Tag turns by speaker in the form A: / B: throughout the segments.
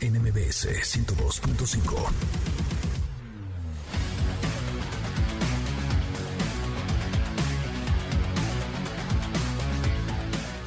A: NMBS 102.5.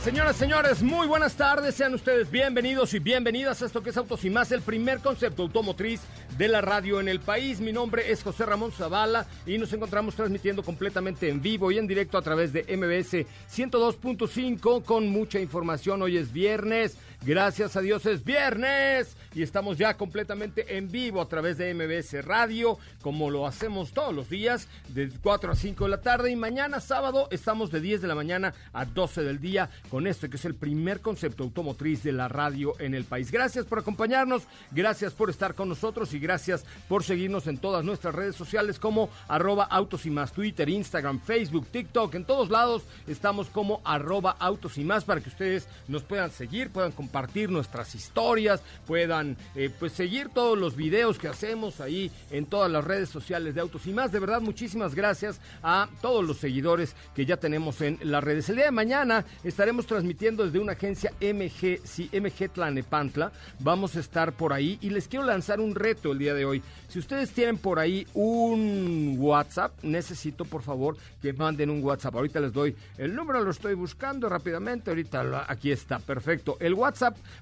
B: Señoras, señores, muy buenas tardes. Sean ustedes bienvenidos y bienvenidas a esto que es Autos y Más, el primer concepto automotriz de la radio en el país. Mi nombre es José Ramón Zavala y nos encontramos transmitiendo completamente en vivo y en directo a través de MBS 102.5 con mucha información. Hoy es viernes, gracias a Dios es viernes y estamos ya completamente en vivo a través de MBS Radio, como lo hacemos todos los días, de 4 a 5 de la tarde. Y mañana sábado estamos de 10 de la mañana a 12 del día con esto que es el primer concepto automotriz de la radio en el país. Gracias por acompañarnos, gracias por estar con nosotros y gracias por seguirnos en todas nuestras redes sociales como arroba autos y más, Twitter, Instagram, Facebook, TikTok, en todos lados estamos como arroba autos y más para que ustedes nos puedan seguir, puedan compartir nuestras historias, puedan eh, pues seguir todos los videos que hacemos ahí en todas las redes sociales de Autos y más. De verdad, muchísimas gracias a todos los seguidores que ya tenemos en las redes. El día de mañana estaremos transmitiendo desde una agencia MG, sí, MG Tlanepantla. Vamos a estar por ahí y les quiero lanzar un reto el día de hoy. Si ustedes tienen por ahí un WhatsApp, necesito por favor que manden un WhatsApp. Ahorita les doy el número, lo estoy buscando rápidamente. Ahorita aquí está, perfecto. El WhatsApp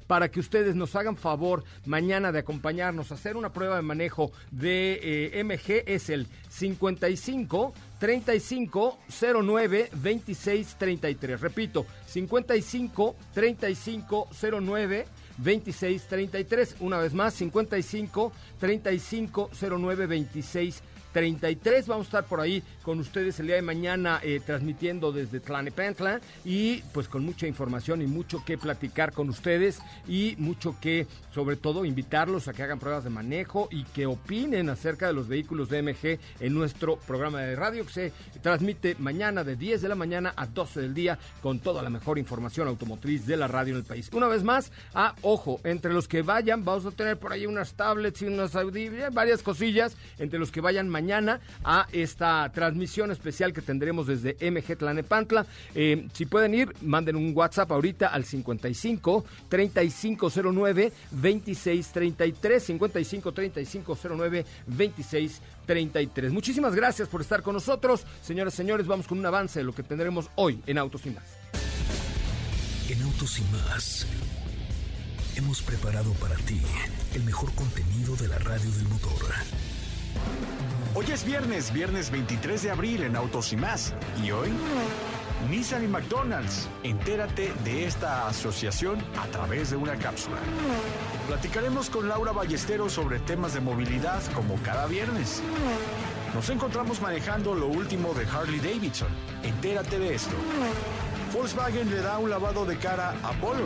B: para que ustedes nos hagan favor mañana de acompañarnos a hacer una prueba de manejo de eh, MG es el 55 35 09 26 33. Repito, 55 35 09 2633. Una vez más, 55 35 09 26 33. Vamos a estar por ahí con ustedes el día de mañana eh, transmitiendo desde Tlanepantla y pues con mucha información y mucho que platicar con ustedes y mucho que sobre todo invitarlos a que hagan pruebas de manejo y que opinen acerca de los vehículos de MG en nuestro programa de radio que se transmite mañana de 10 de la mañana a 12 del día con toda la mejor información automotriz de la radio en el país. Una vez más, a ojo, entre los que vayan, vamos a tener por ahí unas tablets y unas audífonos, varias cosillas, entre los que vayan mañana a esta transmisión especial que tendremos desde MG Tlanepantla. Eh, si pueden ir, manden un WhatsApp ahorita al 55 3509 2633 55 3509 2633. Muchísimas gracias por estar con nosotros. Señoras y señores, vamos con un avance de lo que tendremos hoy en Autos y Más.
A: En Autos y Más hemos preparado para ti el mejor contenido de la radio del motor.
C: Hoy es viernes, viernes 23 de abril en Autos y más. ¿Y hoy? Nissan y McDonald's. Entérate de esta asociación a través de una cápsula. Platicaremos con Laura Ballesteros sobre temas de movilidad como cada viernes. Nos encontramos manejando lo último de Harley Davidson. Entérate de esto. Volkswagen le da un lavado de cara a Polo.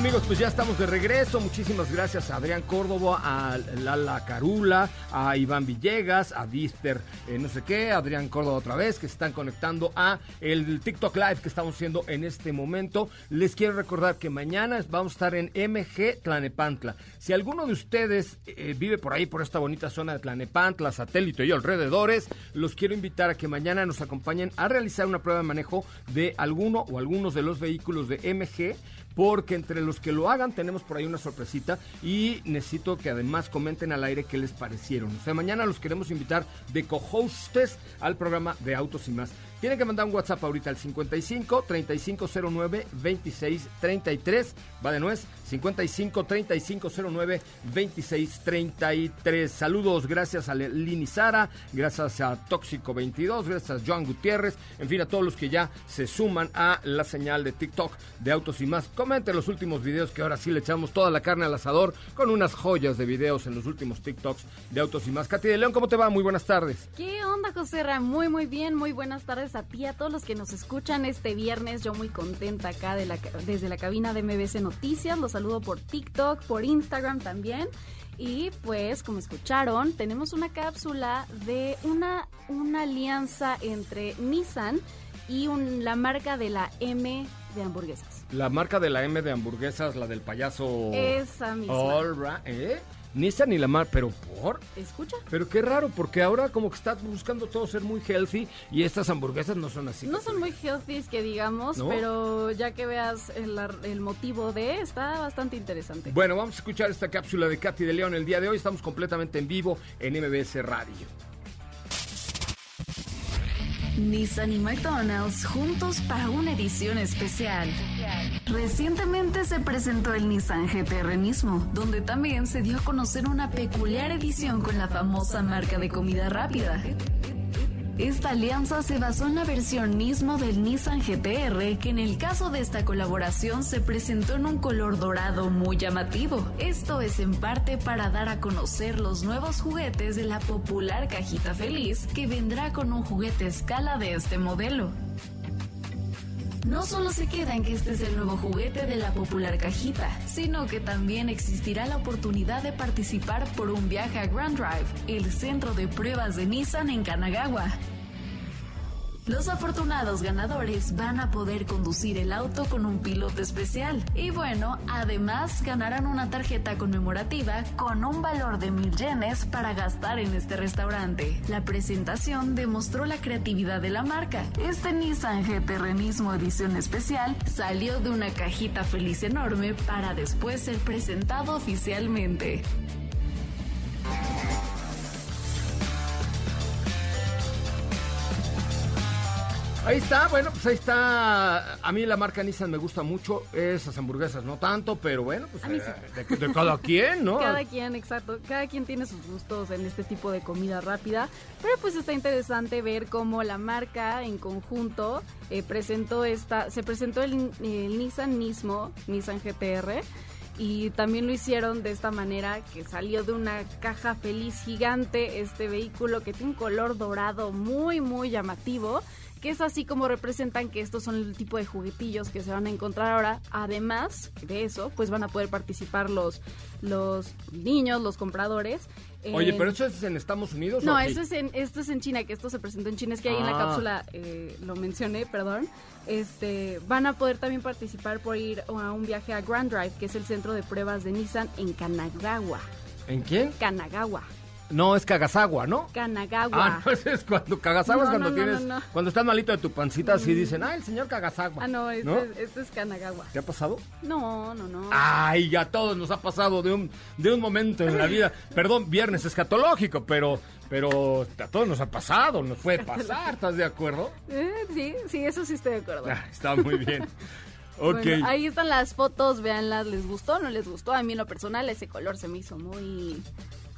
B: Amigos, pues ya estamos de regreso. Muchísimas gracias a Adrián Córdoba, a Lala Carula, a Iván Villegas, a Vister, eh, no sé qué, Adrián Córdoba otra vez, que se están conectando a el TikTok Live que estamos haciendo en este momento. Les quiero recordar que mañana vamos a estar en MG Tlanepantla. Si alguno de ustedes eh, vive por ahí, por esta bonita zona de Tlanepantla, satélite y alrededores, los quiero invitar a que mañana nos acompañen a realizar una prueba de manejo de alguno o algunos de los vehículos de MG porque entre los que lo hagan tenemos por ahí una sorpresita y necesito que además comenten al aire qué les parecieron. O sea, mañana los queremos invitar de co-hostes al programa de Autos y más. Tienen que mandar un WhatsApp ahorita al 55 3509 2633. Va de nuez. 55 3509 2633. Saludos, gracias a Lini Sara, gracias a Tóxico 22, gracias a Joan Gutiérrez, en fin, a todos los que ya se suman a la señal de TikTok de Autos y más. Comenten los últimos videos que ahora sí le echamos toda la carne al asador con unas joyas de videos en los últimos TikToks de Autos y más. Katy de León, ¿cómo te va? Muy buenas tardes.
D: ¿Qué onda, José Ra? Muy, muy bien. Muy buenas tardes a ti, a todos los que nos escuchan este viernes. Yo muy contenta acá de la, desde la cabina de MBC Noticias. Los saludo por TikTok, por Instagram también. Y pues, como escucharon, tenemos una cápsula de una, una alianza entre Nissan y la marca de la M de hamburguesas.
B: La marca de la M de hamburguesas, la del payaso.
D: Esa misma.
B: All right. ¿Eh? Nissan ni la mar, pero ¿por?
D: Escucha.
B: Pero qué raro, porque ahora como que está buscando todo ser muy healthy y estas hamburguesas no son así.
D: No son muy healthy, que digamos, pero ya que veas el, el, motivo de, está bastante interesante.
B: Bueno, vamos a escuchar esta cápsula de Katy de León el día de hoy. Estamos completamente en vivo en MBS Radio.
E: Nissan y McDonald's juntos para una edición especial. Recientemente se presentó el Nissan GTR Nismo, donde también se dio a conocer una peculiar edición con la famosa marca de comida rápida. Esta alianza se basó en la versión Nismo del Nissan GTR, que en el caso de esta colaboración se presentó en un color dorado muy llamativo. Esto es en parte para dar a conocer los nuevos juguetes de la popular cajita feliz, que vendrá con un juguete escala de este modelo. No solo se queda en que este es el nuevo juguete de la popular cajita, sino que también existirá la oportunidad de participar por un viaje a Grand Drive, el centro de pruebas de Nissan en Kanagawa. Los afortunados ganadores van a poder conducir el auto con un piloto especial. Y bueno, además ganarán una tarjeta conmemorativa con un valor de mil yenes para gastar en este restaurante. La presentación demostró la creatividad de la marca. Este Nissan GT Renismo Edición Especial salió de una cajita feliz enorme para después ser presentado oficialmente.
B: Ahí está, bueno, pues ahí está. A mí la marca Nissan me gusta mucho. Esas hamburguesas no tanto, pero bueno, pues eh, de, cada quien, ¿no?
D: Cada quien, exacto. Cada quien tiene sus gustos en este tipo de comida rápida. Pero pues está interesante ver cómo la marca en conjunto eh, presentó esta. Se presentó el, el Nissan Nismo, Nissan GTR y también lo hicieron de esta manera que salió de una caja feliz gigante este vehículo que tiene un color dorado muy muy llamativo que es así como representan que estos son el tipo de juguetillos que se van a encontrar ahora. Además de eso, pues van a poder participar los, los niños, los compradores.
B: Oye, pero eso es en Estados Unidos.
D: No, esto es en esto es en China, que esto se presentó en China, es que ahí en la ah. cápsula eh, lo mencioné, perdón. Este, van a poder también participar por ir a un viaje a Grand Drive, que es el centro de pruebas de Nissan en Kanagawa.
B: ¿En quién?
D: Kanagawa.
B: No, es Kagasagua, ¿no?
D: Kanagawa.
B: Ah, no, es cuando Kagasagua es cuando tienes, cuando estás malito de tu pancita, así mm. dicen, ah, el señor Kagasagua.
D: Ah, no, este, Es, es Kanagawa.
B: ¿Te ha pasado?
D: No, no, no.
B: Ay, ya todos nos ha pasado de un, de un momento en la vida. Perdón, viernes escatológico, pero, pero a todos nos ha pasado, nos puede pasar, ¿estás de acuerdo?
D: Eh, sí, sí, eso sí estoy de acuerdo.
B: Ah, está muy bien. Ok.
D: ahí están las fotos, véanlas, ¿les gustó o no les gustó? A mí en lo personal ese color se me hizo muy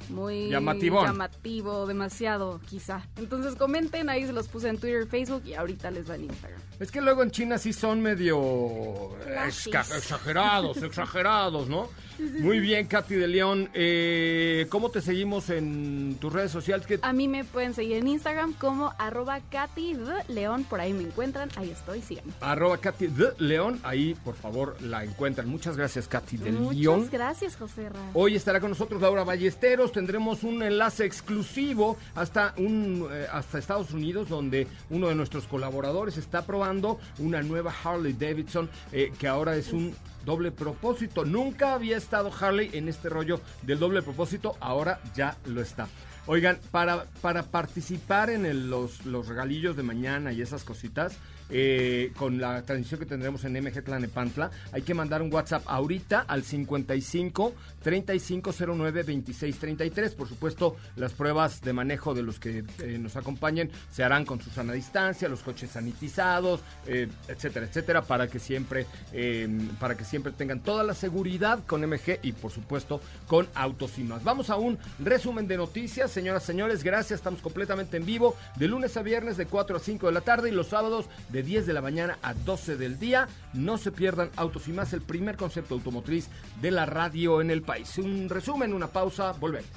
D: muy
B: Llamativón.
D: llamativo, demasiado quizá. Entonces comenten, ahí se los puse en Twitter, Facebook y ahorita les va en Instagram.
B: Es que luego en China sí son medio exagerados, exagerados, ¿no? Muy bien, Katy de León. Eh, ¿Cómo te seguimos en tus redes sociales? ¿Qué-
D: A mí me pueden seguir en Instagram como arroba Katy de León, por ahí me encuentran, ahí estoy, síganme.
B: Arroba Katy de León, ahí por favor la encuentran. Muchas gracias, Katy de
D: Muchas
B: León.
D: gracias, José Ra.
B: Hoy estará con nosotros Laura Ballesteros. Tendremos un enlace exclusivo hasta, un, eh, hasta Estados Unidos, donde uno de nuestros colaboradores está probando una nueva Harley Davidson, eh, que ahora es un doble propósito. Nunca había estado Harley en este rollo del doble propósito, ahora ya lo está. Oigan, para, para participar en el- los, los regalillos de mañana y esas cositas, eh, con la transmisión que tendremos en MG Tlanepantla, hay que mandar un WhatsApp ahorita al 55 3509 2633. Por supuesto, las pruebas de manejo de los que eh, nos acompañen se harán con su sana distancia, los coches sanitizados, eh, etcétera, etcétera, para que siempre eh, para que siempre tengan toda la seguridad con MG y por supuesto con Autos y más. Vamos a un resumen de noticias, señoras, señores, gracias, estamos completamente en vivo de lunes a viernes de 4 a 5 de la tarde y los sábados de 10 de la mañana a 12 del día. No se pierdan Autos y más, el primer concepto automotriz de la radio en el país. Un resumen, una pausa, volvemos.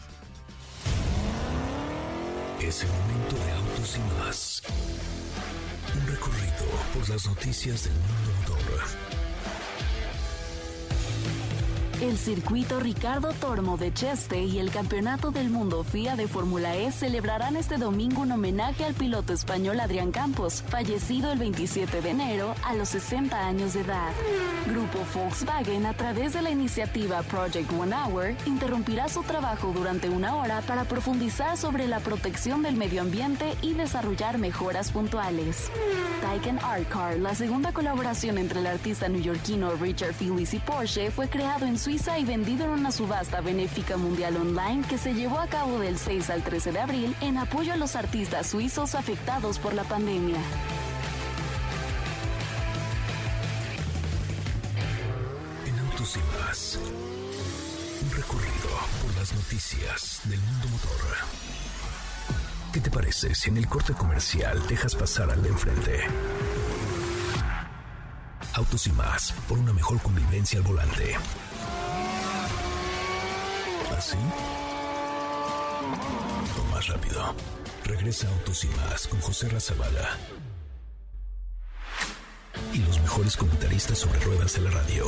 A: Es el momento de autos y más. Un recorrido por las noticias del mundo motor.
E: El circuito Ricardo Tormo de Cheste y el Campeonato del Mundo FIA de Fórmula E celebrarán este domingo un homenaje al piloto español Adrián Campos, fallecido el 27 de enero a los 60 años de edad. Grupo Volkswagen, a través de la iniciativa Project One Hour, interrumpirá su trabajo durante una hora para profundizar sobre la protección del medio ambiente y desarrollar mejoras puntuales. Taycan Art Car, la segunda colaboración entre el artista neoyorquino Richard Phillips y Porsche, fue creado en Suiza y vendido en una subasta benéfica mundial online que se llevó a cabo del 6 al 13 de abril en apoyo a los artistas suizos afectados por la pandemia.
A: En autos y más. Un recorrido por las noticias del mundo motor. ¿Qué te parece si en el corte comercial dejas pasar al de enfrente? Autos y más, por una mejor convivencia al volante. ¿Así? O más rápido. Regresa Autos y más con José Razabala. Y los mejores comentaristas sobre ruedas de la radio.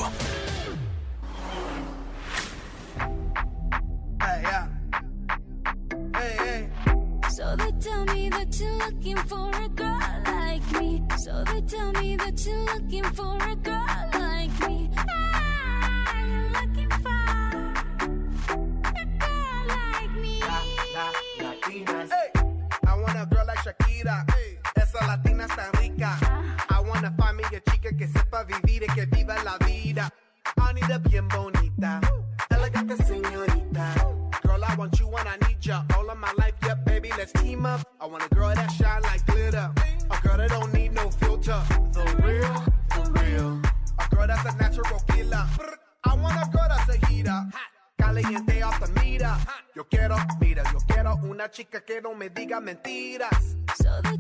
F: Hey, yeah. Hey, hey.
G: So they tell me that you're looking for a girl like me. So they tell me that you're looking for a girl like me.
F: Hey. Esa latina está rica. I wanna find me a chica que sepa vivir y que viva la vida. Anita bien bonita. Elegante señorita. Girl, I want you and I need ya. All of my life, yeah, baby, let's team up. I want a girl that shine like glitter. A girl that don't need no filter. The real, the real. A girl that's a natural killer. I want a girl that's a heater. Caliente off the mira. Yo quiero, mira, yo quiero una chica que no me diga mentiras.
G: Me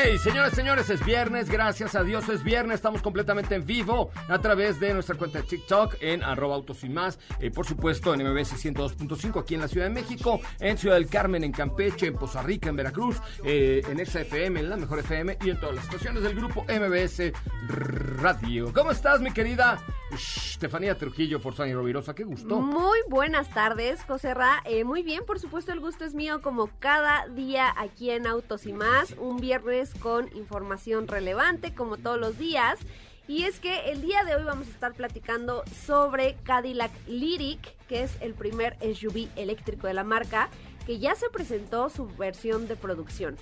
B: Hey, señores, señores, es viernes, gracias a Dios es viernes, estamos completamente en vivo a través de nuestra cuenta de TikTok en arroba autos y eh, por supuesto en MBS 102.5 aquí en la Ciudad de México, en Ciudad del Carmen, en Campeche, en Poza Rica, en Veracruz, eh, en Exa FM, en la Mejor FM y en todas las estaciones del grupo MBS Radio. ¿Cómo estás, mi querida Estefanía Trujillo, Forzani Rovirosa? Qué gusto.
H: Muy buenas tardes, José Ra. Eh, muy bien, por supuesto, el gusto es mío como cada día aquí en Autos y más. Un viernes con información relevante, como todos los días. Y es que el día de hoy vamos a estar platicando sobre Cadillac Lyric, que es el primer SUV eléctrico de la marca, que ya se presentó su versión de producción.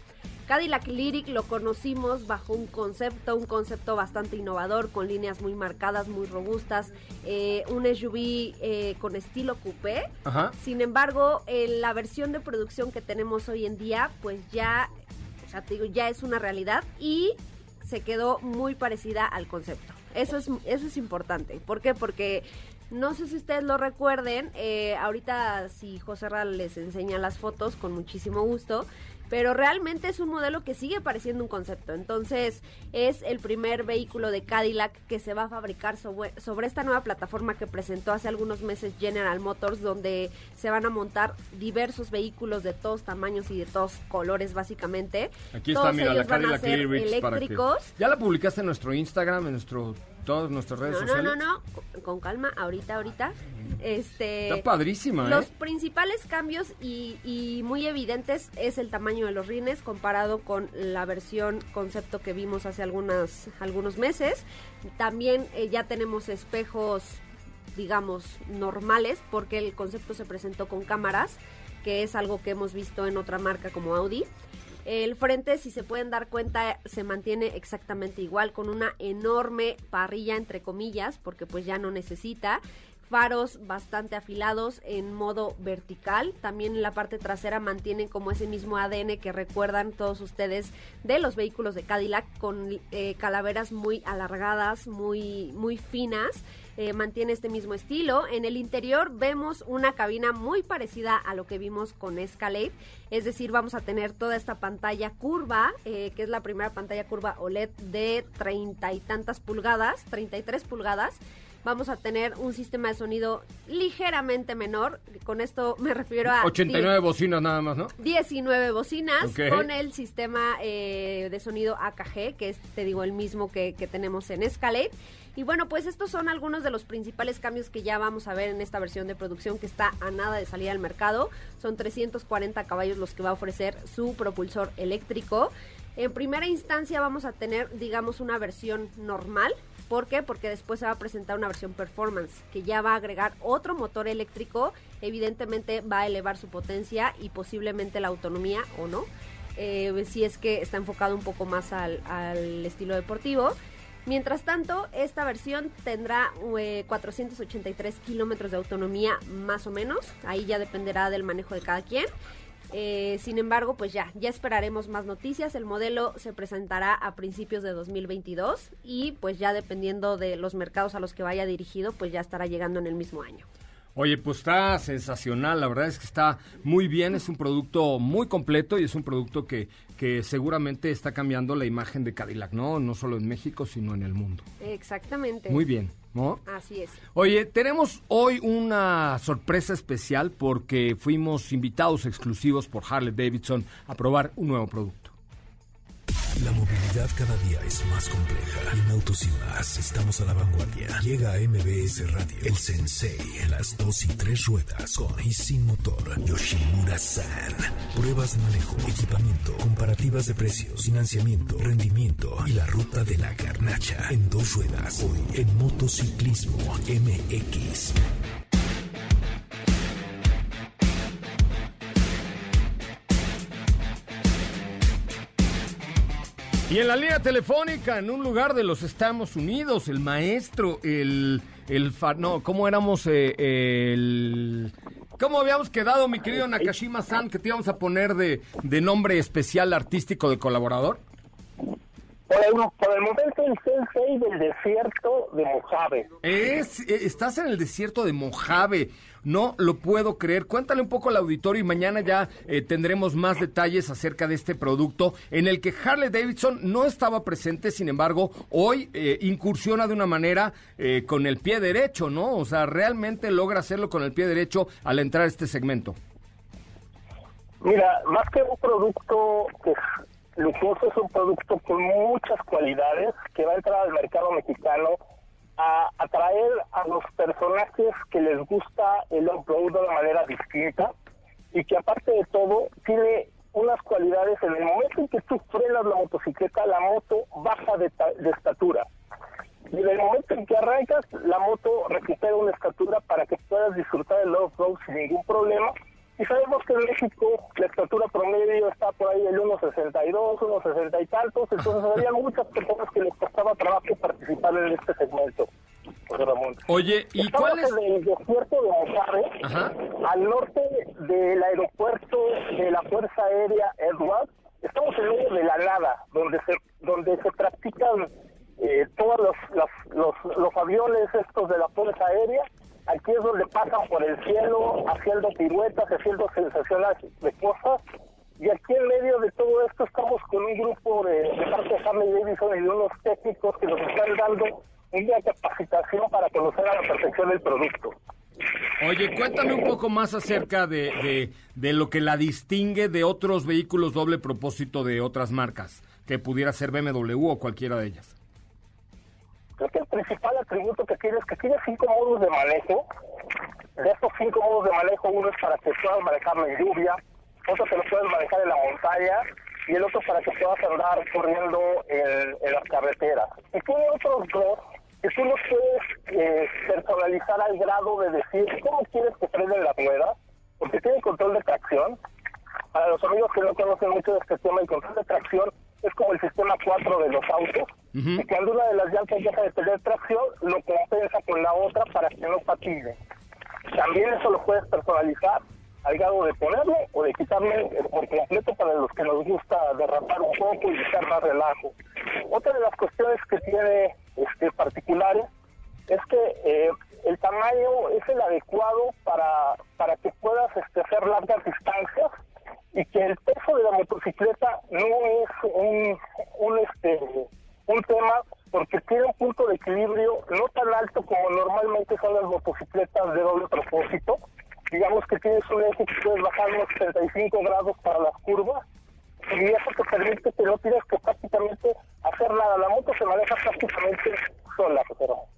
H: Cadillac Lyric lo conocimos bajo un concepto, un concepto bastante innovador, con líneas muy marcadas, muy robustas, eh, un SUV eh, con estilo coupé.
B: Ajá.
H: Sin embargo, en la versión de producción que tenemos hoy en día, pues ya, te digo, ya es una realidad y se quedó muy parecida al concepto. Eso es, eso es importante. ¿Por qué? Porque no sé si ustedes lo recuerden, eh, ahorita si José Ral les enseña las fotos con muchísimo gusto, pero realmente es un modelo que sigue pareciendo un concepto. Entonces es el primer vehículo de Cadillac que se va a fabricar sobre, sobre esta nueva plataforma que presentó hace algunos meses General Motors, donde se van a montar diversos vehículos de todos tamaños y de todos colores básicamente.
B: Aquí está, mira, la Cadillac para que...
H: eléctricos.
B: Ya la publicaste en nuestro Instagram, en nuestro todas nuestras redes
H: No, no,
B: sociales.
H: no, no, con, con calma, ahorita, ahorita. Este,
B: Está padrísima,
H: Los
B: ¿eh?
H: principales cambios y, y muy evidentes es el tamaño de los rines comparado con la versión concepto que vimos hace algunas, algunos meses. También eh, ya tenemos espejos, digamos, normales porque el concepto se presentó con cámaras, que es algo que hemos visto en otra marca como Audi. El frente, si se pueden dar cuenta, se mantiene exactamente igual, con una enorme parrilla, entre comillas, porque pues ya no necesita. Faros bastante afilados en modo vertical. También en la parte trasera mantienen como ese mismo ADN que recuerdan todos ustedes de los vehículos de Cadillac con eh, calaveras muy alargadas, muy, muy finas. Eh, mantiene este mismo estilo. En el interior vemos una cabina muy parecida a lo que vimos con Escalade, es decir, vamos a tener toda esta pantalla curva, eh, que es la primera pantalla curva OLED de treinta y tantas pulgadas, 33 pulgadas. Vamos a tener un sistema de sonido ligeramente menor, con esto me refiero a
B: 89 bocinas nada más, ¿no?
H: 19 bocinas con el sistema eh, de sonido AKG, que es, te digo, el mismo que, que tenemos en Escalade. Y bueno, pues estos son algunos de los principales cambios que ya vamos a ver en esta versión de producción que está a nada de salir al mercado. Son 340 caballos los que va a ofrecer su propulsor eléctrico. En primera instancia vamos a tener, digamos, una versión normal. ¿Por qué? Porque después se va a presentar una versión performance que ya va a agregar otro motor eléctrico. Evidentemente va a elevar su potencia y posiblemente la autonomía o no. eh, si es que está enfocado un poco más al, al estilo deportivo. Mientras tanto, esta versión tendrá eh, 483 kilómetros de autonomía más o menos. Ahí ya dependerá del manejo de cada quien. Eh, sin embargo, pues ya, ya esperaremos más noticias. El modelo se presentará a principios de 2022 y pues ya dependiendo de los mercados a los que vaya dirigido, pues ya estará llegando en el mismo año.
B: Oye, pues está sensacional, la verdad es que está muy bien, es un producto muy completo y es un producto que, que seguramente está cambiando la imagen de Cadillac, ¿no? No solo en México, sino en el mundo.
H: Exactamente.
B: Muy bien, ¿no?
H: Así es.
B: Oye, tenemos hoy una sorpresa especial porque fuimos invitados exclusivos por Harley Davidson a probar un nuevo producto.
A: La movilidad cada día es más compleja. En Autos y Más estamos a la vanguardia. Llega a MBS Radio el Sensei en las dos y tres ruedas con y sin motor. Yoshimura San. Pruebas de manejo, equipamiento, comparativas de precios, financiamiento, rendimiento y la ruta de la garnacha en dos ruedas. Hoy en Motociclismo MX.
B: Y en la línea telefónica, en un lugar de los Estados Unidos, el maestro, el... el no, ¿cómo éramos? eh, el... ¿Cómo habíamos quedado, mi querido Nakashima-san, que te íbamos a poner de, de nombre especial artístico de colaborador?
I: Por el, por el momento el sensei del desierto de Mojave.
B: Es, eh, estás en el desierto de Mojave. No lo puedo creer. Cuéntale un poco al auditorio y mañana ya eh, tendremos más detalles acerca de este producto en el que Harley Davidson no estaba presente, sin embargo, hoy eh, incursiona de una manera eh, con el pie derecho, ¿no? O sea, realmente logra hacerlo con el pie derecho al entrar a este segmento.
I: Mira, más que un producto que lujoso, es un producto con muchas cualidades que va a entrar al mercado mexicano a atraer a los personajes que les gusta el off-road de una manera distinta y que aparte de todo tiene unas cualidades en el momento en que tú frenas la motocicleta, la moto baja de, de estatura. Y en el momento en que arrancas, la moto recupera una estatura para que puedas disfrutar del off-road sin ningún problema. Y sabemos que en México la estatura promedio está por ahí del 1,62, 1,60 y tantos, entonces había muchas personas que les costaba trabajo participar en este segmento. Ramón.
B: Oye, ¿y
I: Estamos
B: cuál es?
I: en el desierto de
B: Ajá.
I: al norte del aeropuerto de la Fuerza Aérea Edwards. Estamos en medio de la nada, donde se, donde se practican eh, todos los, los, los, los aviones estos de la Fuerza Aérea, aquí es donde pasan por el cielo haciendo piruetas, haciendo sensaciones de cosas. Y aquí en medio de todo esto estamos con un grupo de, de parte de Harley Davidson y de unos técnicos que nos están dando una capacitación para conocer a la perfección el producto.
B: Oye, cuéntame un poco más acerca de, de, de lo que la distingue de otros vehículos doble propósito de otras marcas, que pudiera ser BMW o cualquiera de ellas.
I: Creo que el principal atributo que tiene es que tiene cinco modos de manejo. De estos cinco modos de manejo, uno es para que puedas manejarlo en lluvia, otro que lo puedes manejar en la montaña y el otro para que puedas andar corriendo en, en las carreteras. Y tiene otros dos que tú los puedes eh, personalizar al grado de decir cómo quieres que prenden las ruedas, porque tiene control de tracción. Para los amigos que no conocen mucho de este tema, el control de tracción es como el sistema 4 de los autos. Y cuando una de las llantas deja de tener tracción, lo compensa con la otra para que no patine. También eso lo puedes personalizar al grado de ponerle o de quitarle por completo para los que nos gusta derrapar un poco y buscar más relajo. Otra de las cuestiones que tiene este, particulares es que eh, el tamaño es el adecuado para, para que puedas este, hacer largas distancias y que el peso de la motocicleta no es un, un, este, un tema porque tiene un punto de equilibrio no tan alto como normalmente son las motocicletas de doble propósito. Digamos que tienes un eje que puedes bajar unos 35 grados para las curvas y eso te permite que no tienes que prácticamente hacer nada. La moto se maneja prácticamente sola, pero...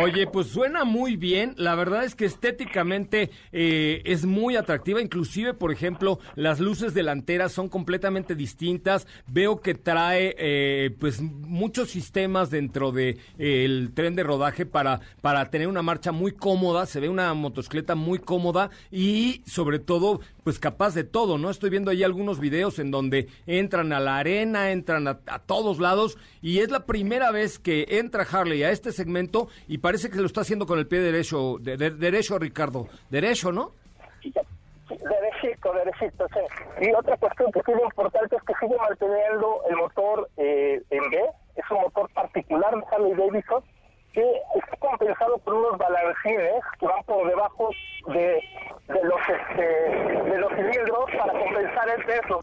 B: Oye, pues suena muy bien. La verdad es que estéticamente eh, es muy atractiva. Inclusive, por ejemplo, las luces delanteras son completamente distintas. Veo que trae eh, pues muchos sistemas dentro de eh, tren de rodaje para para tener una marcha muy cómoda. Se ve una motocicleta muy cómoda y sobre todo pues capaz de todo, ¿no? Estoy viendo ahí algunos videos en donde entran a la arena, entran a todos lados y es la primera vez que entra Harley a este segmento y parece que lo está haciendo con el pie derecho, de, de- derecho Ricardo, derecho, ¿no?
I: Derechito, derechito, sí. Y otra cuestión que es importante es que sigue manteniendo el motor eh, en B, es un motor particular de Harley Davidson que está compensado por unos balancines que van por debajo de, de los este, de los cilindros para compensar el peso.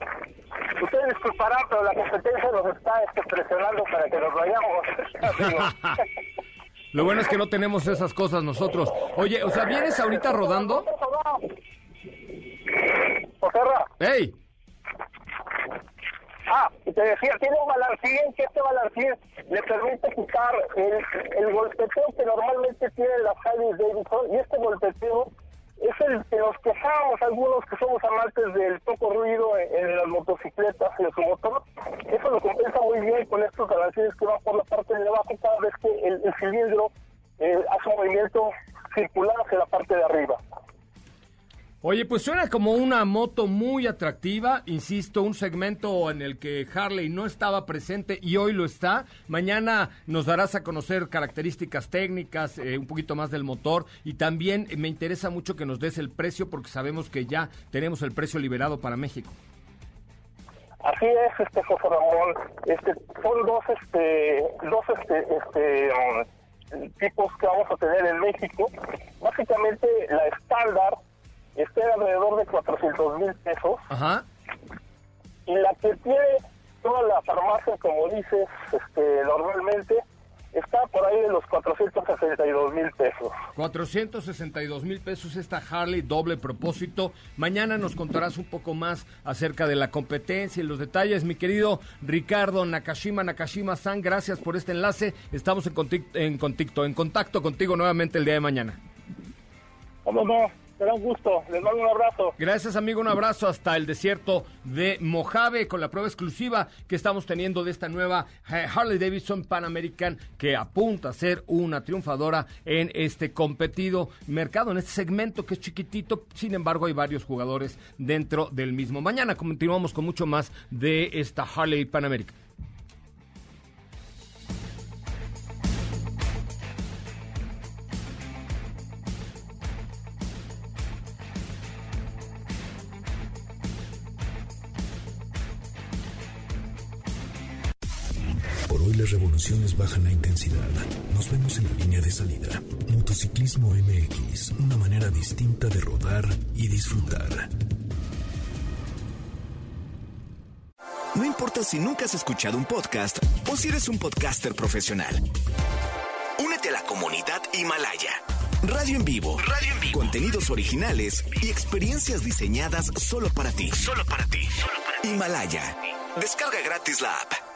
I: Ustedes disculparán, pero la competencia nos está este, presionando para que nos vayamos.
B: Lo bueno es que no tenemos esas cosas nosotros. Oye, o sea, ¿vienes ahorita rodando? ¡Ey!
I: Ah, te decía, tiene un balancín, que este balancín le permite quitar el, el golpeteo que normalmente tienen las Harley Davidson, y este golpeteo es el que nos quejamos algunos que somos amantes del poco ruido en, las motocicletas y en su motor. Eso lo compensa muy bien con estos balancines que van por la parte de abajo cada vez que el, el cilindro eh, hace un movimiento circular hacia la parte de arriba.
B: Oye, pues suena como una moto muy atractiva, insisto, un segmento en el que Harley no estaba presente y hoy lo está. Mañana nos darás a conocer características técnicas, eh, un poquito más del motor y también me interesa mucho que nos des el precio porque sabemos que ya tenemos el precio liberado para México.
I: Así es, este José Ramón. Este, son dos, este, dos, este, este, um, tipos que vamos a tener en México. Básicamente, la estándar está alrededor de 400 mil pesos
B: Ajá.
I: y la que tiene toda la farmacia, como dices, este, normalmente está por ahí de los 462 mil pesos.
B: 462 mil pesos esta Harley doble propósito. Mañana nos contarás un poco más acerca de la competencia y los detalles. Mi querido Ricardo Nakashima, Nakashima-san, gracias por este enlace. Estamos en, contic- en, contacto, en contacto contigo nuevamente el día de mañana.
I: ¿Cómo no? Será un gusto. Les mando un abrazo.
B: Gracias, amigo. Un abrazo hasta el desierto de Mojave con la prueba exclusiva que estamos teniendo de esta nueva eh, Harley Davidson Pan American que apunta a ser una triunfadora en este competido mercado, en este segmento que es chiquitito. Sin embargo, hay varios jugadores dentro del mismo. Mañana continuamos con mucho más de esta Harley Pan American.
A: Las revoluciones bajan la intensidad. Nos vemos en la línea de salida. Motociclismo MX, una manera distinta de rodar y disfrutar.
J: No importa si nunca has escuchado un podcast o si eres un podcaster profesional. Únete a la comunidad Himalaya. Radio en vivo. Radio en vivo. Contenidos originales y experiencias diseñadas solo para ti. Solo para ti. Himalaya. Descarga gratis la app.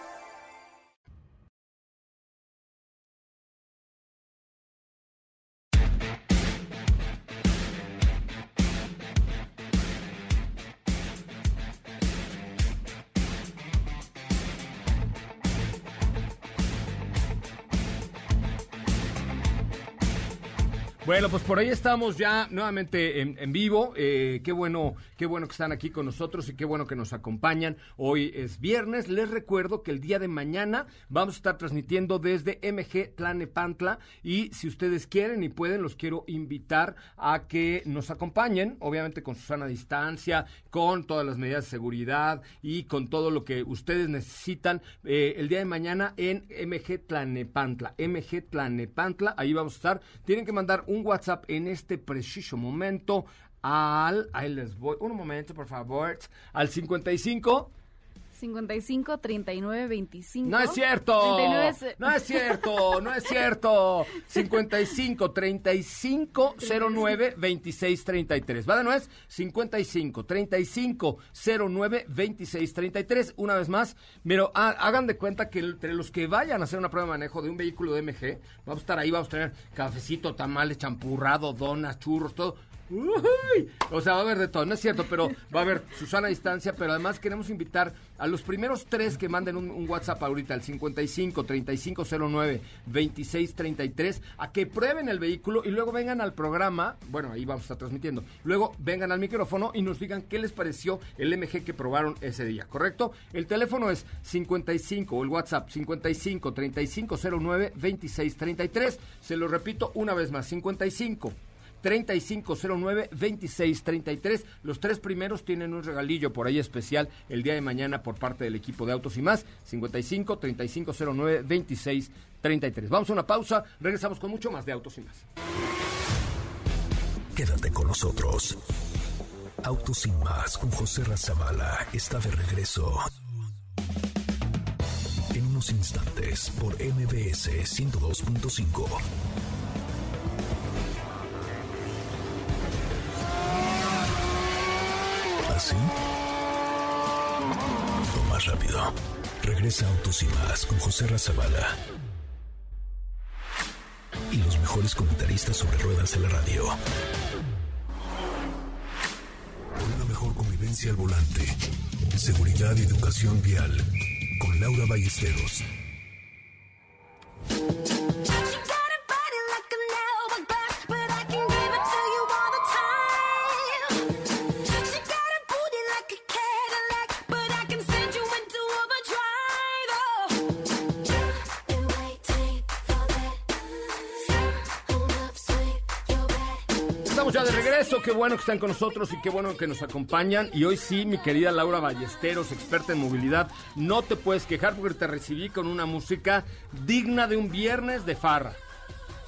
B: Pues por ahí estamos ya nuevamente en, en vivo. Eh, qué bueno, qué bueno que están aquí con nosotros y qué bueno que nos acompañan. Hoy es viernes. Les recuerdo que el día de mañana vamos a estar transmitiendo desde MG Tlanepantla y si ustedes quieren y pueden, los quiero invitar a que nos acompañen, obviamente con su sana distancia, con todas las medidas de seguridad y con todo lo que ustedes necesitan eh, el día de mañana en MG Tlanepantla. MG Tlanepantla, ahí vamos a estar. Tienen que mandar un WhatsApp en este preciso momento al, ahí les voy, un momento por favor, al 55
D: 55 39 25.
B: No es cierto.
D: 39 se-
B: No es cierto. No es cierto. 55 35 09 26 33. ¿Va de nuez? 55 35 09 26 33. Una vez más, pero ha- hagan de cuenta que entre los que vayan a hacer una prueba de manejo de un vehículo de MG, vamos a estar ahí, vamos a tener cafecito, tamales, champurrado, donas, churros, todo. Uy, O sea, va a haber de todo, no es cierto, pero va a haber Susana a distancia, pero además queremos invitar a los primeros tres que manden un, un WhatsApp ahorita al 55 3509 2633 a que prueben el vehículo y luego vengan al programa, bueno, ahí vamos a estar transmitiendo, luego vengan al micrófono y nos digan qué les pareció el MG que probaron ese día, ¿correcto? El teléfono es 55 o el WhatsApp 55 3509 2633, se lo repito una vez más, 55 3509-2633. Los tres primeros tienen un regalillo por ahí especial el día de mañana por parte del equipo de Autos y más. 55-3509-2633. Vamos a una pausa. Regresamos con mucho más de Autos y más.
A: Quédate con nosotros. Autos sin más con José Razabala está de regreso. En unos instantes por MBS 102.5. ¿Así? O más rápido. Regresa Autos y más con José Razabala. Y los mejores comentaristas sobre ruedas de la radio. Por una mejor convivencia al volante. Seguridad y educación vial. Con Laura Ballesteros.
B: Qué bueno que están con nosotros y qué bueno que nos acompañan. Y hoy sí, mi querida Laura Ballesteros, experta en movilidad, no te puedes quejar porque te recibí con una música digna de un viernes de farra.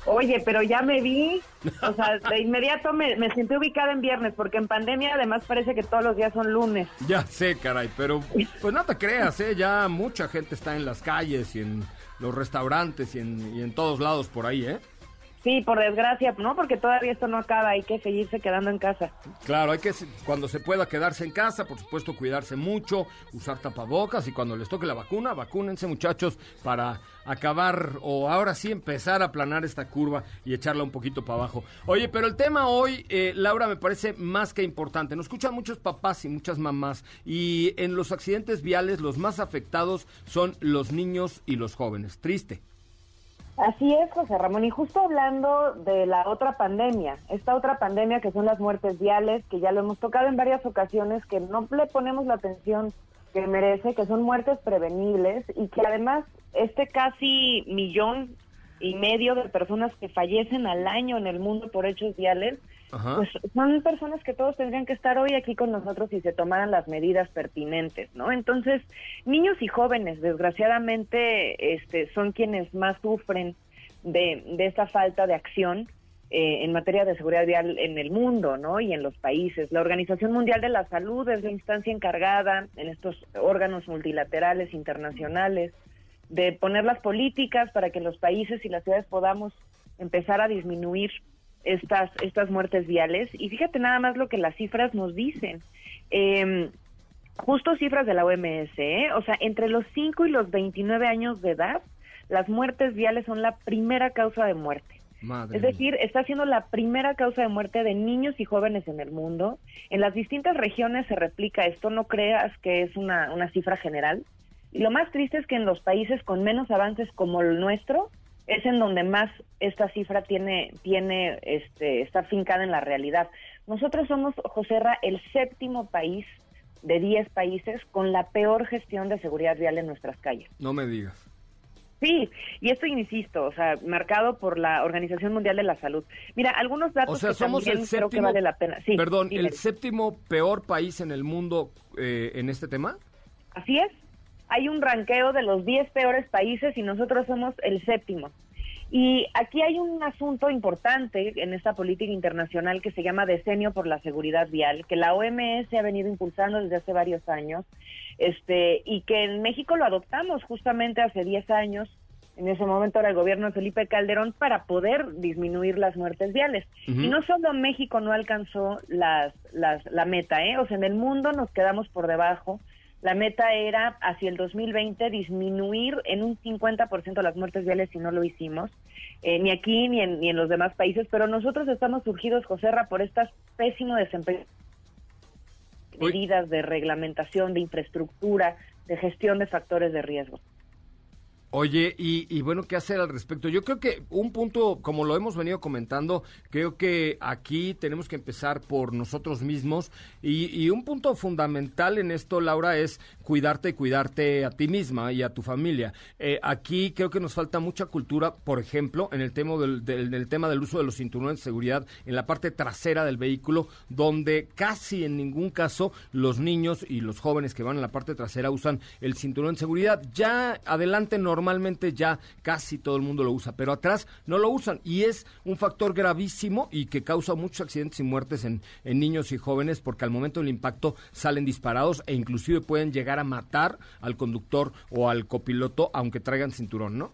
K: Oye, pero ya me vi, o sea, de inmediato me, me sentí ubicada en viernes, porque en pandemia además parece que todos los días son lunes.
B: Ya sé, caray, pero pues no te creas, ¿eh? Ya mucha gente está en las calles y en los restaurantes y en, y en todos lados por ahí, ¿eh?
K: Sí, por desgracia, ¿no? Porque todavía esto no acaba, hay que seguirse quedando en casa.
B: Claro, hay que, cuando se pueda quedarse en casa, por supuesto, cuidarse mucho, usar tapabocas y cuando les toque la vacuna, vacúnense muchachos para acabar o ahora sí empezar a aplanar esta curva y echarla un poquito para abajo. Oye, pero el tema hoy, eh, Laura, me parece más que importante. Nos escuchan muchos papás y muchas mamás y en los accidentes viales los más afectados son los niños y los jóvenes. Triste.
K: Así es, José Ramón. Y justo hablando de la otra pandemia, esta otra pandemia que son las muertes viales, que ya lo hemos tocado en varias ocasiones, que no le ponemos la atención que merece, que son muertes prevenibles y que además este casi millón y medio de personas que fallecen al año en el mundo por hechos viales Pues son personas que todos tendrían que estar hoy aquí con nosotros y se tomaran las medidas pertinentes, ¿no? Entonces, niños y jóvenes, desgraciadamente, este, son quienes más sufren de, de esta falta de acción eh, en materia de seguridad vial en el mundo, ¿no? Y en los países. La Organización Mundial de la Salud es la instancia encargada en estos órganos multilaterales internacionales de poner las políticas para que los países y las ciudades podamos empezar a disminuir estas estas muertes viales y fíjate nada más lo que las cifras nos dicen Eh, justo cifras de la OMS ¿eh? o sea entre los 5 y los 29 años de edad las muertes viales son la primera causa de muerte
B: Madre
K: es decir, está siendo la primera causa de muerte de niños y jóvenes en el mundo. En las distintas regiones se replica esto, no creas que es una, una cifra general. Y lo más triste es que en los países con menos avances como el nuestro, es en donde más esta cifra tiene, tiene, este, está fincada en la realidad. Nosotros somos, Joserra, el séptimo país de 10 países con la peor gestión de seguridad vial en nuestras calles.
B: No me digas.
K: Sí, y esto insisto, o sea, marcado por la Organización Mundial de la Salud. Mira, algunos datos
B: O sea,
K: que
B: somos
K: también
B: el
K: creo que
B: séptimo.
K: vale la pena. Sí,
B: perdón,
K: dime.
B: el séptimo peor país en el mundo eh, en este tema.
K: Así es. Hay un ranqueo de los 10 peores países y nosotros somos el séptimo. Y aquí hay un asunto importante en esta política internacional que se llama Decenio por la Seguridad Vial, que la OMS ha venido impulsando desde hace varios años, este, y que en México lo adoptamos justamente hace 10 años, en ese momento era el gobierno de Felipe Calderón, para poder disminuir las muertes viales. Y no solo México no alcanzó las, las, la meta, ¿eh? o sea, en el mundo nos quedamos por debajo. La meta era hacia el 2020 disminuir en un 50% las muertes viales si no lo hicimos, eh, ni aquí ni en, ni en los demás países, pero nosotros estamos surgidos, Joserra, por estas pésimo desempeño medidas de reglamentación, de infraestructura, de gestión de factores de riesgo.
B: Oye, y, y bueno, ¿qué hacer al respecto? Yo creo que un punto, como lo hemos venido comentando, creo que aquí tenemos que empezar por nosotros mismos y, y un punto fundamental en esto, Laura, es cuidarte y cuidarte a ti misma y a tu familia. Eh, aquí creo que nos falta mucha cultura, por ejemplo, en el tema del, del- del tema del uso de los cinturones de seguridad en la parte trasera del vehículo, donde casi en ningún caso los niños y los jóvenes que van en la parte trasera usan el cinturón de seguridad. Ya adelante normalmente ya casi todo el mundo lo usa, pero atrás no lo usan y es un factor gravísimo y que causa muchos accidentes y muertes en, en niños y jóvenes porque al momento del impacto salen disparados e inclusive pueden llegar a matar al conductor o al copiloto aunque traigan cinturón, ¿no?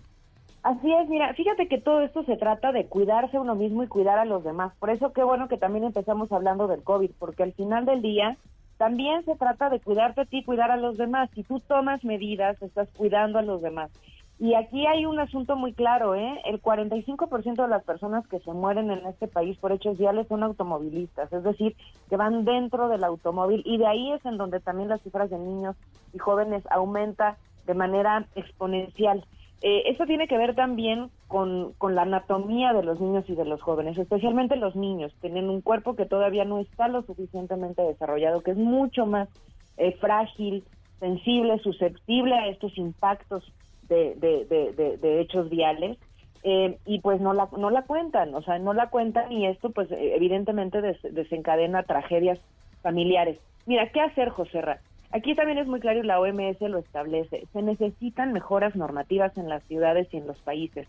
K: Así es, mira, fíjate que todo esto se trata de cuidarse uno mismo y cuidar a los demás. Por eso qué bueno que también empezamos hablando del COVID, porque al final del día también se trata de cuidarte a ti cuidar a los demás. Si tú tomas medidas, estás cuidando a los demás. Y aquí hay un asunto muy claro, ¿eh? El 45% de las personas que se mueren en este país por hechos viales son automovilistas, es decir, que van dentro del automóvil y de ahí es en donde también las cifras de niños y jóvenes aumenta de manera exponencial. Eh, esto tiene que ver también con, con la anatomía de los niños y de los jóvenes, especialmente los niños. Tienen un cuerpo que todavía no está lo suficientemente desarrollado, que es mucho más eh, frágil, sensible, susceptible a estos impactos de, de, de, de- hechos viales. eh, y pues no la, no la cuentan, o sea, no la cuentan y esto pues eh, evidentemente des- desencadena tragedias familiares. Mira, ¿qué hacer, José Ra? Aquí también es muy claro y la OMS lo establece. Se necesitan mejoras normativas en las ciudades y en los países.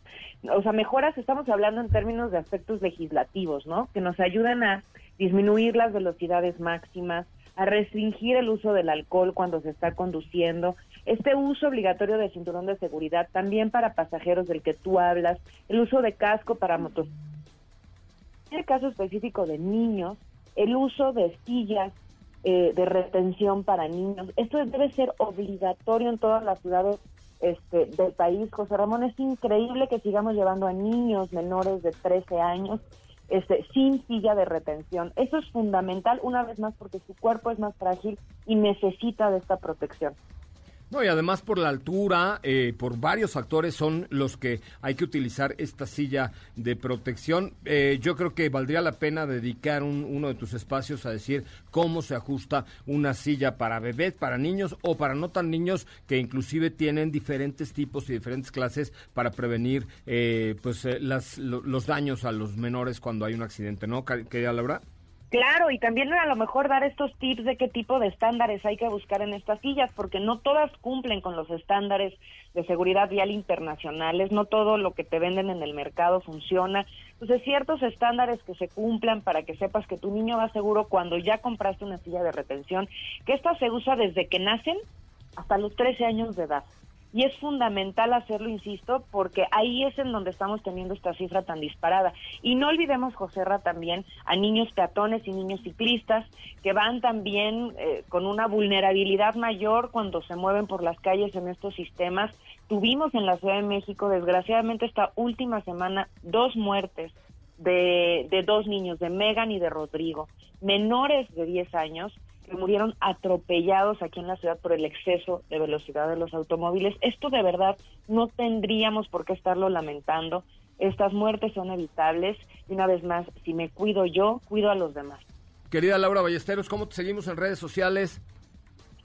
K: O sea, mejoras, estamos hablando en términos de aspectos legislativos, ¿no? Que nos ayuden a disminuir las velocidades máximas, a restringir el uso del alcohol cuando se está conduciendo, este uso obligatorio de cinturón de seguridad también para pasajeros del que tú hablas, el uso de casco para motos. En el caso específico de niños, el uso de sillas eh, de retención para niños. Esto debe ser obligatorio en todas las ciudades este, del país. José Ramón, es increíble que sigamos llevando a niños menores de 13 años este, sin silla de retención. Eso es fundamental, una vez más, porque su cuerpo es más frágil y necesita de esta protección.
B: No, y además por la altura, eh, por varios factores son los que hay que utilizar esta silla de protección. Eh, yo creo que valdría la pena dedicar un- uno de tus espacios a decir cómo se ajusta una silla para bebés, para niños o para no tan niños que inclusive tienen diferentes tipos y diferentes clases para prevenir eh, pues eh, las, lo- los daños a los menores cuando hay un accidente, ¿no, querida Laura?
K: Claro, y también a lo mejor dar estos tips de qué tipo de estándares hay que buscar en estas sillas, porque no todas cumplen con los estándares de seguridad vial internacionales, no todo lo que te venden en el mercado funciona. Entonces, ciertos estándares que se cumplan para que sepas que tu niño va seguro cuando ya compraste una silla de retención, que esta se usa desde que nacen hasta los 13 años de edad. Y es fundamental hacerlo, insisto, porque ahí es en donde estamos teniendo esta cifra tan disparada. Y no olvidemos, Joserra, también a niños peatones y niños ciclistas que van también eh, con una vulnerabilidad mayor cuando se mueven por las calles en estos sistemas. Tuvimos en la Ciudad de México, desgraciadamente, esta última semana, dos muertes de, de dos niños, de Megan y de Rodrigo, menores de 10 años, que murieron atropellados aquí en la ciudad por el exceso de velocidad de los automóviles. Esto de verdad no tendríamos por qué estarlo lamentando. Estas muertes son evitables y una vez más, si me cuido yo, cuido a los demás.
B: Querida Laura Ballesteros, ¿cómo te seguimos en redes sociales?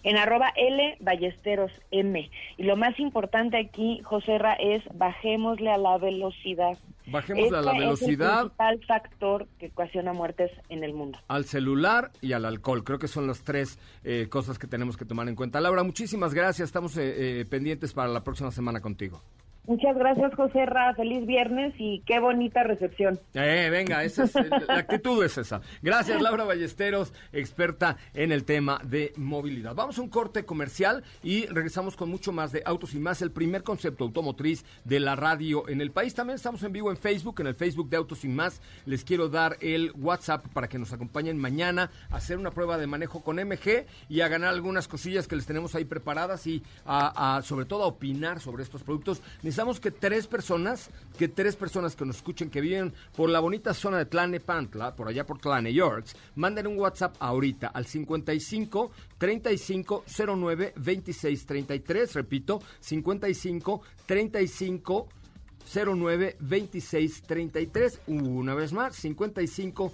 K: En arroba L Ballesteros M. Y lo más importante aquí, Joserra, es bajémosle a la velocidad.
B: Bajémosle a la
K: Este
B: velocidad.
K: Es el principal factor que ocasiona muertes en el mundo.
B: al celular y al alcohol. Creo que son las tres eh, cosas que tenemos que tomar en cuenta. Laura, muchísimas gracias. Estamos eh, eh, pendientes para la próxima semana contigo.
K: Muchas gracias, Joserra. Feliz viernes y qué bonita recepción.
B: Eh, venga, esa es, la actitud es esa. Gracias, Laura Ballesteros, experta en el tema de movilidad. Vamos a un corte comercial y regresamos con mucho más de Autos y Más, el primer concepto automotriz de la radio en el país. También estamos en vivo en Facebook, en el Facebook de Autos y Más. Les quiero dar el WhatsApp para que nos acompañen mañana a hacer una prueba de manejo con MG y a ganar algunas cosillas que les tenemos ahí preparadas y a, sobre todo a opinar sobre estos productos. Que tres personas, que tres personas que nos escuchen, que viven por la bonita zona de Tlanepantla, por allá por Tlane, Yorks, manden un WhatsApp ahorita al 55 35 09 26 33, repito, 55 35 09 26 33, una vez más, 55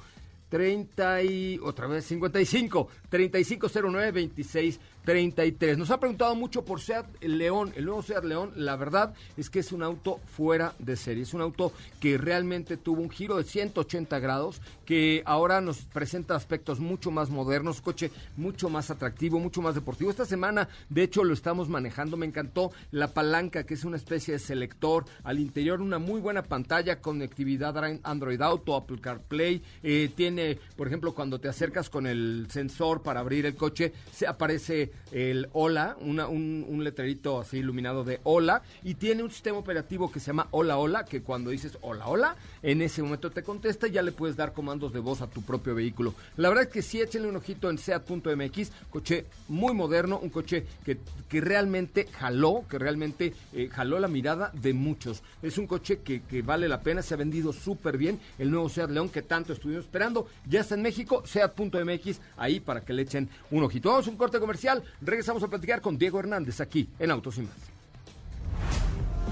B: 30 y otra vez 55 3509 26 33. Nos ha preguntado mucho por Seat León, el nuevo Seat León. La verdad es que es un auto fuera de serie. Es un auto que realmente tuvo un giro de 180 grados, que ahora nos presenta aspectos mucho más modernos, coche mucho más atractivo, mucho más deportivo. Esta semana, de hecho, lo estamos manejando. Me encantó la palanca, que es una especie de selector. Al interior, una muy buena pantalla, conectividad Android Auto, Apple CarPlay. Eh, tiene, por ejemplo, cuando te acercas con el sensor para abrir el coche, se aparece el Hola, un, un, letrerito así iluminado de Hola, y tiene un sistema operativo que se llama Hola Hola, que cuando dices Hola Hola, en ese momento te contesta y ya le puedes dar comandos de voz a tu propio vehículo. La verdad es que sí, échenle un ojito en Seat.mx, coche muy moderno, un coche que, que realmente jaló, que realmente eh, jaló la mirada de muchos. Es un coche que, que vale la pena, se ha vendido súper bien, el nuevo Seat León que tanto estuvimos esperando, ya está en México, Seat.mx, ahí para que le echen un ojito. Vamos a un corte comercial. Regresamos a platicar con Diego Hernández aquí en Autos y Más.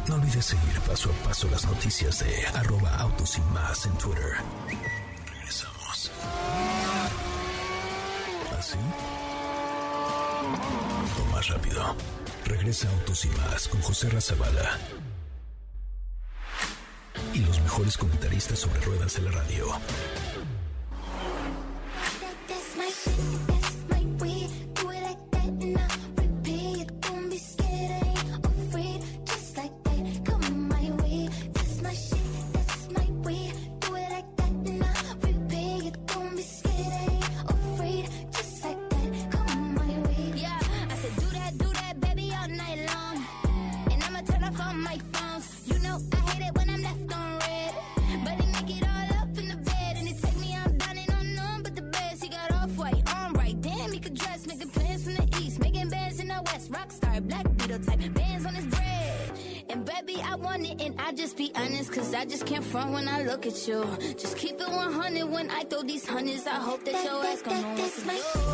A: No olvides seguir paso a paso las noticias de arroba Autos y Más en Twitter. Regresamos. ¿Así? O más rápido. Regresa Autos y Más con José Razabala. Y los mejores comentaristas sobre ruedas de la radio.
G: Look at you. Just keep it 100 when I throw these hundreds. I hope that your ass gon' know what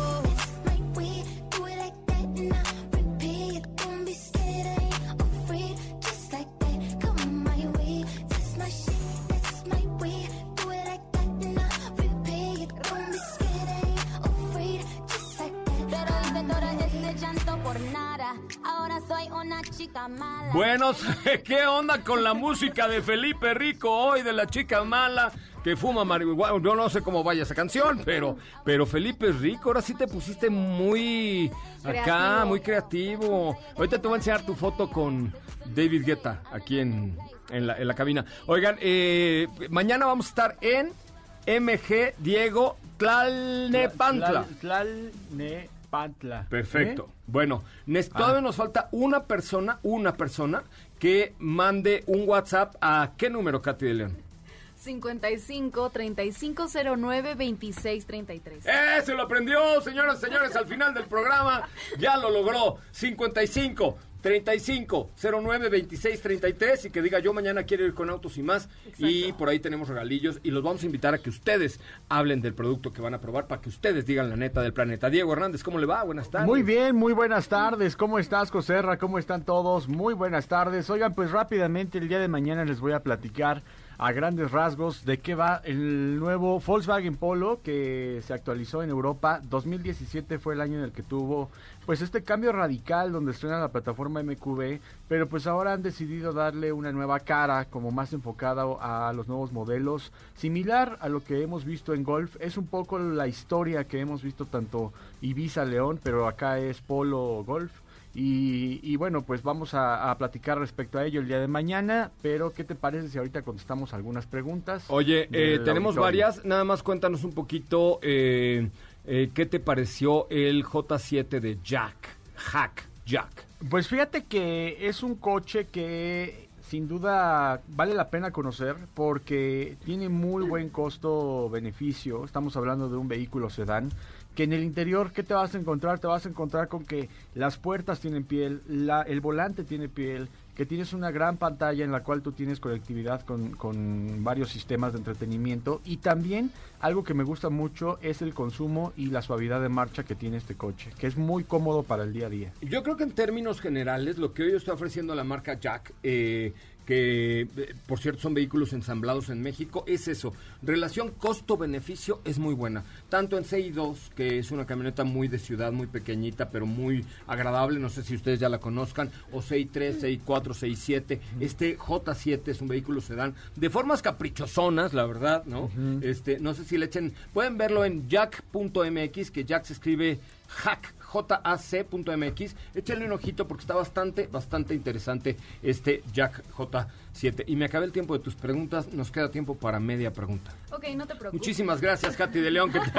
B: ¿qué onda con la música de Felipe Rico hoy, de la chica mala que fuma marihuana? Yo no sé cómo vaya esa canción, pero, pero Felipe Rico, ahora sí te pusiste muy acá,
D: Creativo.
B: muy creativo. Ahorita te voy a enseñar tu foto con David Guetta aquí en, en la, en la cabina. Oigan, eh, mañana vamos a estar en MG Diego Tlalnepantla.
L: Tlal- Tlalnepantla.
B: Perfecto.
L: ¿Eh?
B: Bueno, nes- todavía nos falta una persona, una persona que mande un WhatsApp a qué número, Katy de León.
D: 55 3509 2633.
B: ¡Eh! Se lo aprendió, señoras y señores, al final del programa. Ya lo logró. 55 35 09 26 33 y que diga yo mañana quiero ir con autos y más y por ahí tenemos regalillos y los vamos a invitar a que ustedes hablen del producto que van a probar para que ustedes digan la neta del planeta. Diego Hernández, ¿cómo le va? Buenas tardes.
L: Muy bien, muy buenas tardes. ¿Cómo estás, Coserra? ¿Cómo están todos? Muy buenas tardes. Oigan, pues rápidamente el día de mañana les voy a platicar a grandes rasgos de qué va el nuevo Volkswagen Polo que se actualizó en Europa. 2017 fue el año en el que tuvo pues este cambio radical donde estrena la plataforma MQB, pero pues ahora han decidido darle una nueva cara como más enfocada a los nuevos modelos, similar a lo que hemos visto en Golf. Es un poco la historia que hemos visto tanto Ibiza León, pero acá es Polo Golf. Y, y bueno, pues vamos a, a platicar respecto a ello el día de mañana, pero ¿qué te parece si ahorita contestamos algunas preguntas?
B: Oye, eh, tenemos
L: auditorio?
B: varias. Nada más cuéntanos un poquito eh, eh, qué te pareció el J7 de Jack. Hack Jack.
L: Pues fíjate que es un coche que sin duda vale la pena conocer porque tiene muy buen costo-beneficio. Estamos hablando de un vehículo sedán que en el interior, ¿qué te vas a encontrar? Te vas a encontrar con que las puertas tienen piel, el volante tiene piel, que tienes una gran pantalla en la cual tú tienes conectividad con, con varios sistemas de entretenimiento y también algo que me gusta mucho es el consumo y la suavidad de marcha que tiene este coche, que es muy cómodo para el día a día.
B: Yo creo que en términos generales, lo que hoy está ofreciendo la marca Jack, eh, que eh, por cierto son vehículos ensamblados en México, es eso. Relación costo-beneficio es muy buena. Tanto en CI2, que es una camioneta muy de ciudad, muy pequeñita, pero muy agradable, no sé si ustedes ya la conozcan, o CI3, CI4, CI7. Este J7 es un vehículo sedán de formas caprichosonas, la verdad, ¿no? Este, no sé si le echen, pueden verlo en jack.mx, que Jack se escribe hack jac.mx. Échenle un ojito porque está bastante, bastante interesante este Jack J7. Y me acabé el tiempo de tus preguntas. Nos queda tiempo para media pregunta.
D: Ok, no te preocupes.
B: Muchísimas gracias, Katy de León. que te-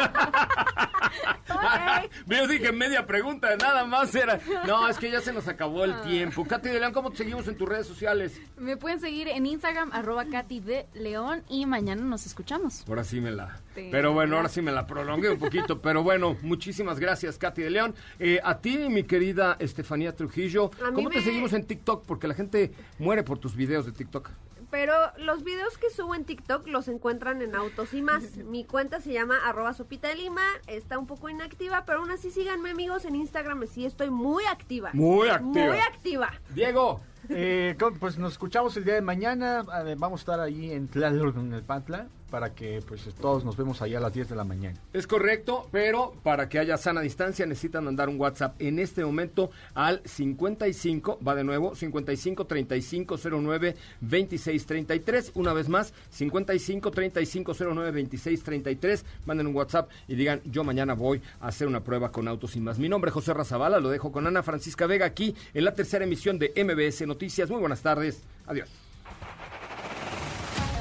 B: Yo dije media pregunta, nada más era. No, es que ya se nos acabó el tiempo. Katy de León, ¿cómo te seguimos en tus redes sociales?
D: Me pueden seguir en Instagram, arroba Katy de León, y mañana nos escuchamos.
B: Ahora sí me la.
D: Sí,
B: pero bueno, ahora sí me la prolongué un poquito. Pero bueno, muchísimas gracias, Katy de León. Eh, a ti, mi querida Estefanía Trujillo, ¿cómo te
H: me-
B: seguimos en TikTok? Porque la gente muere por tus videos de TikTok.
H: Pero los videos que subo en TikTok los encuentran en Autos y más. Mi cuenta se llama arroba sopita de lima, está un poco inactiva, pero aún así síganme amigos en Instagram, sí estoy muy activa.
B: Muy activa.
H: Muy activa.
B: Diego.
L: Eh, pues nos escuchamos el día de mañana. eh, Vamos a estar ahí en Tlaloc, en el Pantla, para que pues todos nos vemos ahí a las 10 de la mañana.
B: Es correcto, pero para que haya sana distancia necesitan mandar un WhatsApp en este momento al 55, va de nuevo, 55 35 09 26 33. Una vez más, 55 35 09 26 33. Manden un WhatsApp y digan, yo mañana voy a hacer una prueba con autos y más. Mi nombre es José Razabala, lo dejo con Ana Francisca Vega aquí en la tercera emisión de MBS Noticias. Muy buenas tardes, adiós.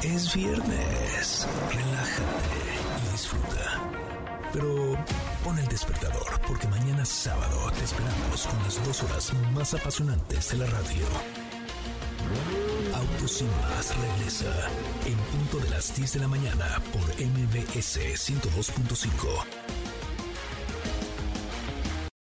A: Es viernes. Relájate y disfruta. Pero pon el despertador porque mañana sábado te esperamos con las dos horas más apasionantes de la radio. Autos regresa en punto de las 10 de la mañana por MBS 102.5.